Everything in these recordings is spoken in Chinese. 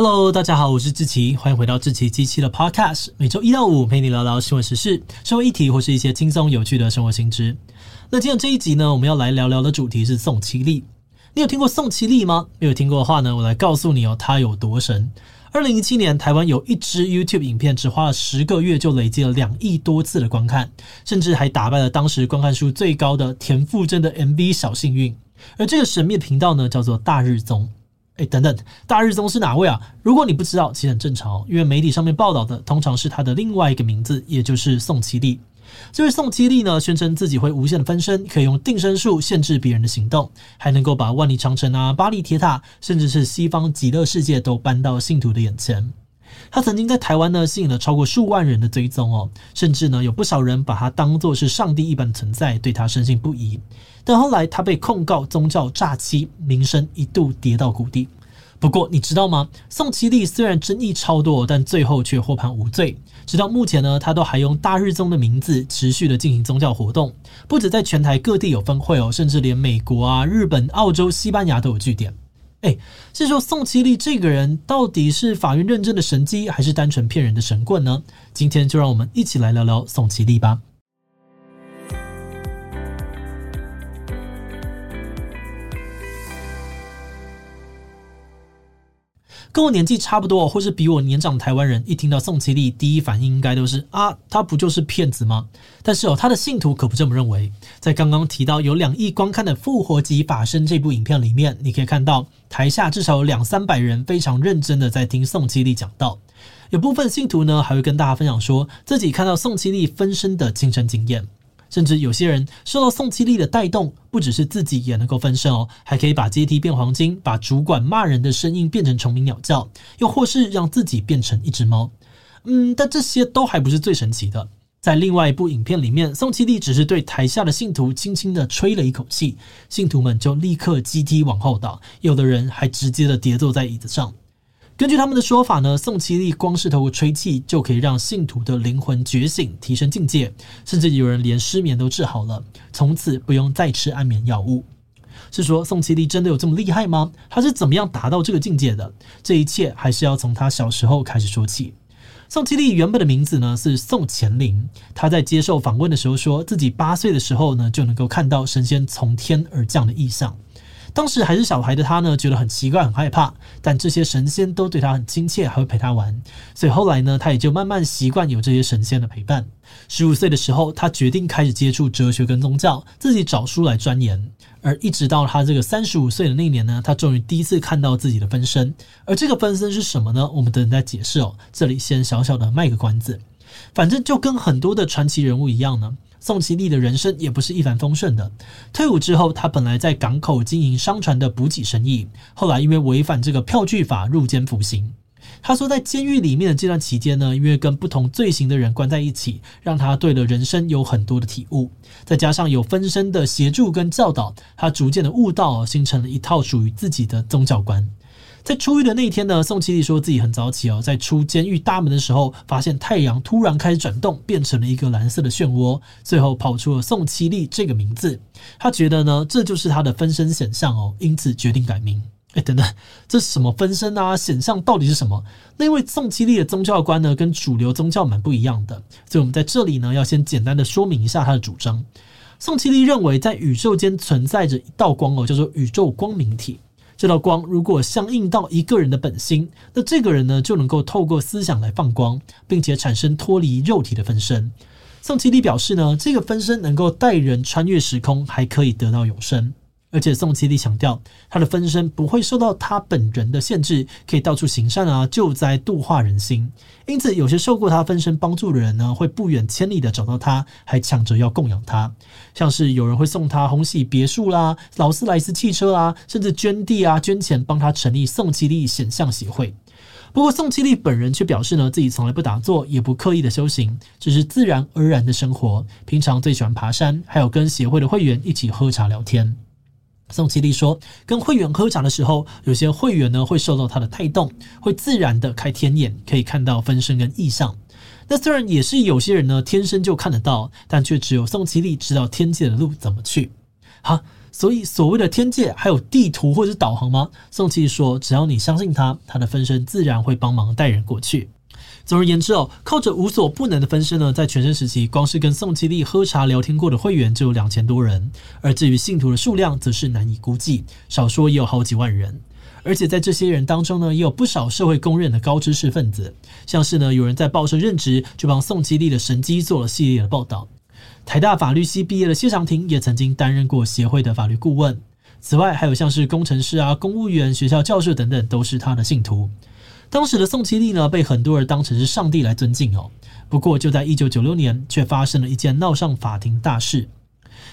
Hello，大家好，我是志奇，欢迎回到志奇机器的 Podcast，每周一到五陪你聊聊新闻时事、社会议题或是一些轻松有趣的生活新知。那今天这一集呢，我们要来聊聊的主题是宋七力。你有听过宋七力吗？没有听过的话呢，我来告诉你哦，他有多神。二零一七年，台湾有一支 YouTube 影片，只花了十个月就累积了两亿多次的观看，甚至还打败了当时观看数最高的田馥甄的 MV《小幸运》。而这个神秘的频道呢，叫做大日宗。哎，等等，大日宗是哪位啊？如果你不知道，其实很正常哦，因为媒体上面报道的通常是他的另外一个名字，也就是宋七力。这位宋七力呢，宣称自己会无限的分身，可以用定身术限制别人的行动，还能够把万里长城啊、巴黎铁塔，甚至是西方极乐世界都搬到信徒的眼前。他曾经在台湾呢，吸引了超过数万人的追踪哦，甚至呢，有不少人把他当作是上帝一般的存在，对他深信不疑。但后来他被控告宗教诈欺，名声一度跌到谷底。不过你知道吗？宋七力虽然争议超多，但最后却获判无罪。直到目前呢，他都还用大日宗的名字持续的进行宗教活动，不止在全台各地有分会哦，甚至连美国啊、日本、澳洲、西班牙都有据点。哎，是说宋七力这个人到底是法院认证的神机，还是单纯骗人的神棍呢？今天就让我们一起来聊聊宋七力吧。跟我年纪差不多，或是比我年长的台湾人，一听到宋七力，第一反应应该都是啊，他不就是骗子吗？但是哦，他的信徒可不这么认为。在刚刚提到有两亿观看的《复活即法身》这部影片里面，你可以看到台下至少有两三百人非常认真的在听宋七力讲道。有部分信徒呢，还会跟大家分享说自己看到宋七力分身的亲身经验。甚至有些人受到宋七力的带动，不只是自己也能够翻身哦，还可以把阶梯变黄金，把主管骂人的声音变成虫鸣鸟叫，又或是让自己变成一只猫。嗯，但这些都还不是最神奇的。在另外一部影片里面，宋七力只是对台下的信徒轻轻的吹了一口气，信徒们就立刻阶梯往后倒，有的人还直接的跌坐在椅子上。根据他们的说法呢，宋七力光是透过吹气就可以让信徒的灵魂觉醒、提升境界，甚至有人连失眠都治好了，从此不用再吃安眠药物。是说宋七力真的有这么厉害吗？他是怎么样达到这个境界的？这一切还是要从他小时候开始说起。宋七力原本的名字呢是宋乾陵，他在接受访问的时候说自己八岁的时候呢就能够看到神仙从天而降的异象。当时还是小孩的他呢，觉得很奇怪、很害怕，但这些神仙都对他很亲切，还会陪他玩，所以后来呢，他也就慢慢习惯有这些神仙的陪伴。十五岁的时候，他决定开始接触哲学跟宗教，自己找书来钻研。而一直到他这个三十五岁的那年呢，他终于第一次看到自己的分身。而这个分身是什么呢？我们等等再解释哦。这里先小小的卖个关子，反正就跟很多的传奇人物一样呢。宋其利的人生也不是一帆风顺的。退伍之后，他本来在港口经营商船的补给生意，后来因为违反这个票据法入监服刑。他说，在监狱里面的这段期间呢，因为跟不同罪行的人关在一起，让他对了人生有很多的体悟。再加上有分身的协助跟教导，他逐渐的悟道，形成了一套属于自己的宗教观。在出狱的那一天呢，宋七力说自己很早起哦，在出监狱大门的时候，发现太阳突然开始转动，变成了一个蓝色的漩涡，最后跑出了宋七力这个名字。他觉得呢，这就是他的分身显像哦，因此决定改名。哎，等等，这是什么分身啊？显像到底是什么？那因为宋七力的宗教观呢，跟主流宗教蛮不一样的，所以我们在这里呢，要先简单的说明一下他的主张。宋七力认为，在宇宙间存在着一道光哦，叫做宇宙光明体。这道光如果相应到一个人的本心，那这个人呢，就能够透过思想来放光，并且产生脱离肉体的分身。宋其利表示呢，这个分身能够带人穿越时空，还可以得到永生。而且宋七力强调，他的分身不会受到他本人的限制，可以到处行善啊，救灾度化人心。因此，有些受过他分身帮助的人呢，会不远千里的找到他，还抢着要供养他。像是有人会送他红喜别墅啦、劳斯莱斯汽车啦，甚至捐地啊、捐钱帮他成立宋七力显像协会。不过，宋七力本人却表示呢，自己从来不打坐，也不刻意的修行，只是自然而然的生活。平常最喜欢爬山，还有跟协会的会员一起喝茶聊天。宋七力说，跟会员喝茶的时候，有些会员呢会受到他的带动，会自然的开天眼，可以看到分身跟异象。那虽然也是有些人呢天生就看得到，但却只有宋七力知道天界的路怎么去。好，所以所谓的天界还有地图或者是导航吗？宋七力说，只要你相信他，他的分身自然会帮忙带人过去。总而言之哦，靠着无所不能的分身呢，在全盛时期，光是跟宋七力喝茶聊天过的会员就有两千多人，而至于信徒的数量，则是难以估计，少说也有好几万人。而且在这些人当中呢，也有不少社会公认的高知识分子，像是呢，有人在报社任职，就帮宋七力的神机做了系列的报道。台大法律系毕业的谢长廷也曾经担任过协会的法律顾问。此外，还有像是工程师啊、公务员、学校教授等等，都是他的信徒。当时的宋七力呢，被很多人当成是上帝来尊敬哦。不过，就在一九九六年，却发生了一件闹上法庭大事。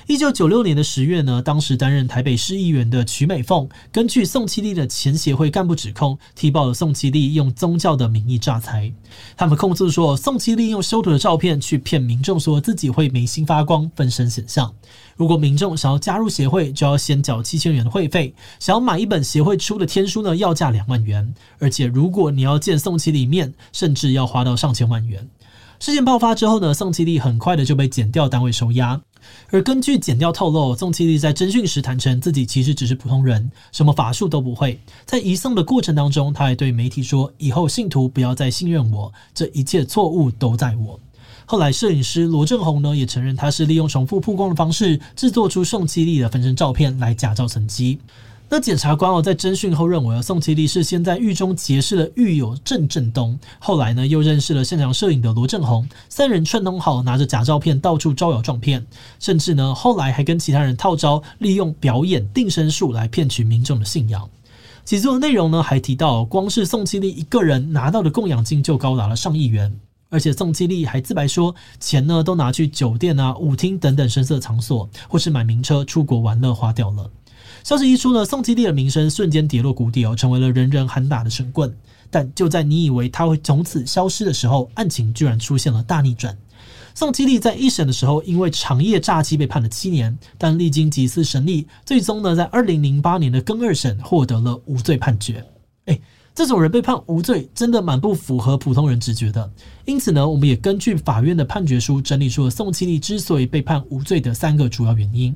一九九六年的十月呢，当时担任台北市议员的曲美凤，根据宋七力的前协会干部指控，踢爆了宋七力用宗教的名义诈财。他们控诉说，宋七力用修图的照片去骗民众，说自己会眉心发光、分身显像。如果民众想要加入协会，就要先缴七千元的会费；想要买一本协会出的天书呢，要价两万元。而且，如果你要见宋七力面，甚至要花到上千万元。事件爆发之后呢，宋七力很快的就被检调单位收押。而根据检调透露，宋七力在侦讯时坦承自己其实只是普通人，什么法术都不会。在移送的过程当中，他还对媒体说：“以后信徒不要再信任我，这一切错误都在我。”后来，摄影师罗正宏呢也承认他是利用重复曝光的方式制作出宋七力的分身照片来假造成绩。那检察官哦，在侦讯后认为，宋七力是先在狱中结识了狱友郑振东，后来呢又认识了现场摄影的罗正宏，三人串通好，拿着假照片到处招摇撞骗，甚至呢后来还跟其他人套招，利用表演定身术来骗取民众的信仰。起诉的内容呢还提到，光是宋七力一个人拿到的供养金就高达了上亿元，而且宋七力还自白说，钱呢都拿去酒店啊、舞厅等等声色场所，或是买名车出国玩乐花掉了。消息一出呢，宋基力的名声瞬间跌落谷底哦，成为了人人喊打的神棍。但就在你以为他会从此消失的时候，案情居然出现了大逆转。宋基力在一审的时候，因为长夜诈欺被判了七年，但历经几次审理，最终呢，在二零零八年的更二审获得了无罪判决。诶，这种人被判无罪，真的蛮不符合普通人直觉的。因此呢，我们也根据法院的判决书整理出了宋基力之所以被判无罪的三个主要原因。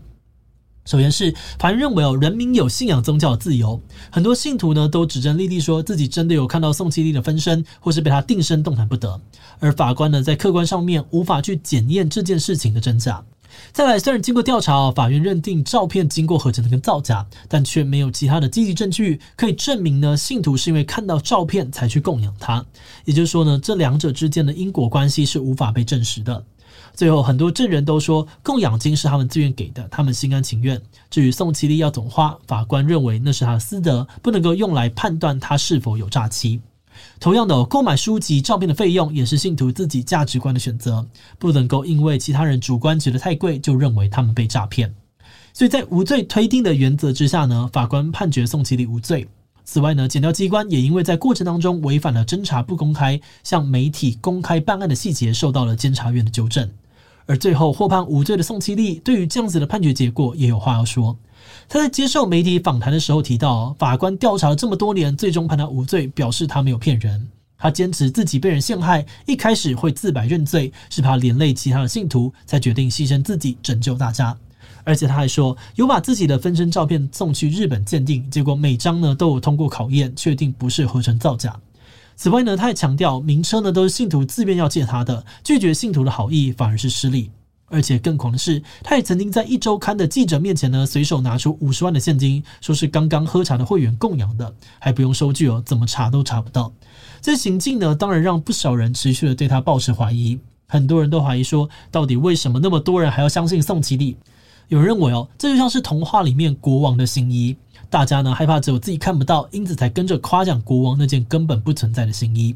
首先是法院认为哦，人民有信仰宗教的自由，很多信徒呢都指证莉莉说自己真的有看到宋七力的分身，或是被他定身动弹不得。而法官呢在客观上面无法去检验这件事情的真假。再来，虽然经过调查，法院认定照片经过合成的跟造假，但却没有其他的积极证据可以证明呢信徒是因为看到照片才去供养他。也就是说呢，这两者之间的因果关系是无法被证实的。最后，很多证人都说供养金是他们自愿给的，他们心甘情愿。至于宋七力要怎么花，法官认为那是他的私德，不能够用来判断他是否有诈欺。同样的，购买书籍、照片的费用也是信徒自己价值观的选择，不能够因为其他人主观觉得太贵，就认为他们被诈骗。所以在无罪推定的原则之下呢，法官判决宋七力无罪。此外呢，检调机关也因为在过程当中违反了侦查不公开，向媒体公开办案的细节，受到了监察院的纠正。而最后获判无罪的宋七力，对于这样子的判决结果也有话要说。他在接受媒体访谈的时候提到，法官调查了这么多年，最终判他无罪，表示他没有骗人。他坚持自己被人陷害，一开始会自白认罪，是怕连累其他的信徒，才决定牺牲自己拯救大家。而且他还说，有把自己的分身照片送去日本鉴定，结果每张呢都有通过考验，确定不是合成造假。此外呢，他也强调，名车呢都是信徒自愿要借他的，拒绝信徒的好意反而是失礼。而且更狂的是，他也曾经在一周刊的记者面前呢，随手拿出五十万的现金，说是刚刚喝茶的会员供养的，还不用收据哦，怎么查都查不到。这行径呢，当然让不少人持续的对他抱持怀疑。很多人都怀疑说，到底为什么那么多人还要相信宋七力？有人认为哦，这就像是童话里面国王的新衣，大家呢害怕只有自己看不到，因此才跟着夸奖国王那件根本不存在的新衣。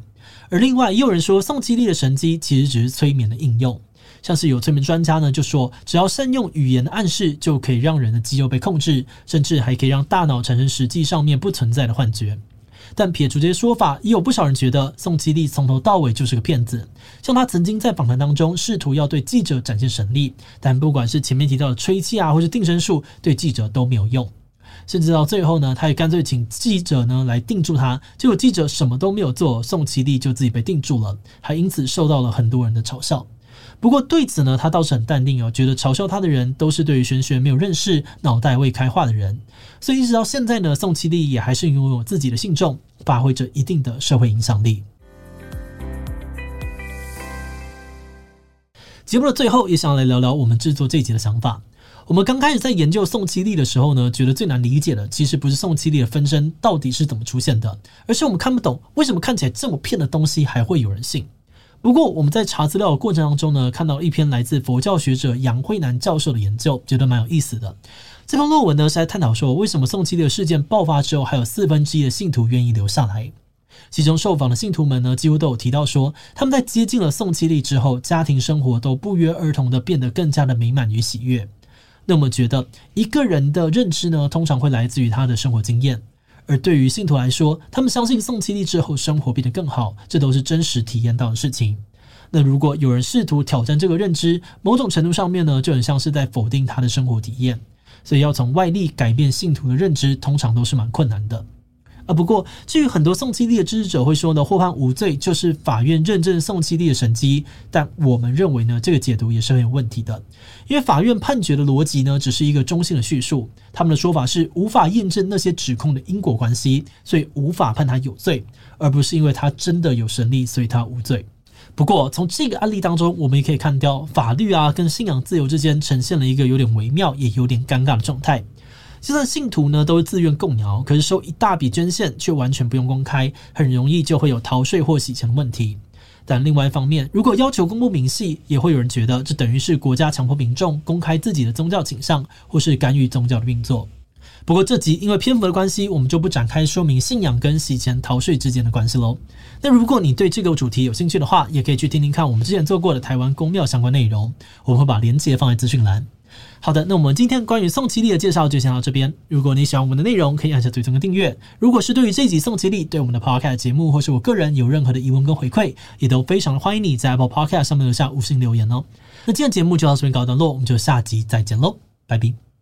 而另外也有人说，宋七力的神机其实只是催眠的应用，像是有催眠专家呢就说，只要善用语言的暗示，就可以让人的肌肉被控制，甚至还可以让大脑产生实际上面不存在的幻觉。但撇除这些说法，也有不少人觉得宋七力从头到尾就是个骗子。像他曾经在访谈当中试图要对记者展现神力，但不管是前面提到的吹气啊，或是定身术，对记者都没有用。甚至到最后呢，他也干脆请记者呢来定住他，结果记者什么都没有做，宋其利就自己被定住了，还因此受到了很多人的嘲笑。不过对此呢，他倒是很淡定哦，觉得嘲笑他的人都是对于玄学没有认识、脑袋未开化的人。所以一直到现在呢，宋七力也还是拥有自己的信众，发挥着一定的社会影响力。节目的最后，也想要来聊聊我们制作这集的想法。我们刚开始在研究宋七力的时候呢，觉得最难理解的其实不是宋七力的分身到底是怎么出现的，而是我们看不懂为什么看起来这么骗的东西还会有人信。不过我们在查资料的过程当中呢，看到一篇来自佛教学者杨慧南教授的研究，觉得蛮有意思的。这篇论文呢是在探讨说，为什么宋七力的事件爆发之后，还有四分之一的信徒愿意留下来。其中受访的信徒们呢，几乎都有提到说，他们在接近了宋七力之后，家庭生活都不约而同的变得更加的美满与喜悦。那么觉得一个人的认知呢，通常会来自于他的生活经验，而对于信徒来说，他们相信宋七力之后生活变得更好，这都是真实体验到的事情。那如果有人试图挑战这个认知，某种程度上面呢，就很像是在否定他的生活体验。所以要从外力改变信徒的认知，通常都是蛮困难的。啊，不过至于很多宋七力的支持者会说呢，获判无罪就是法院认证宋七力的神迹，但我们认为呢，这个解读也是很有问题的，因为法院判决的逻辑呢，只是一个中性的叙述，他们的说法是无法验证那些指控的因果关系，所以无法判他有罪，而不是因为他真的有神力，所以他无罪。不过从这个案例当中，我们也可以看到法律啊跟信仰自由之间呈现了一个有点微妙也有点尴尬的状态。就算信徒呢都是自愿供养，可是收一大笔捐献却完全不用公开，很容易就会有逃税或洗钱的问题。但另外一方面，如果要求公布明细，也会有人觉得这等于是国家强迫民众公开自己的宗教倾向，或是干预宗教的运作。不过这集因为篇幅的关系，我们就不展开说明信仰跟洗钱逃税之间的关系喽。那如果你对这个主题有兴趣的话，也可以去听听看我们之前做过的台湾公庙相关内容，我们会把链接放在资讯栏。好的，那我们今天关于宋其利的介绍就先到这边。如果你喜欢我们的内容，可以按下最终的订阅。如果是对于这集宋其利对我们的 Podcast 节目或是我个人有任何的疑问跟回馈，也都非常的欢迎你在 Apple Podcast 上面留下五星留言哦。那今天节目就到这边告一段落，我们就下集再见喽，拜拜。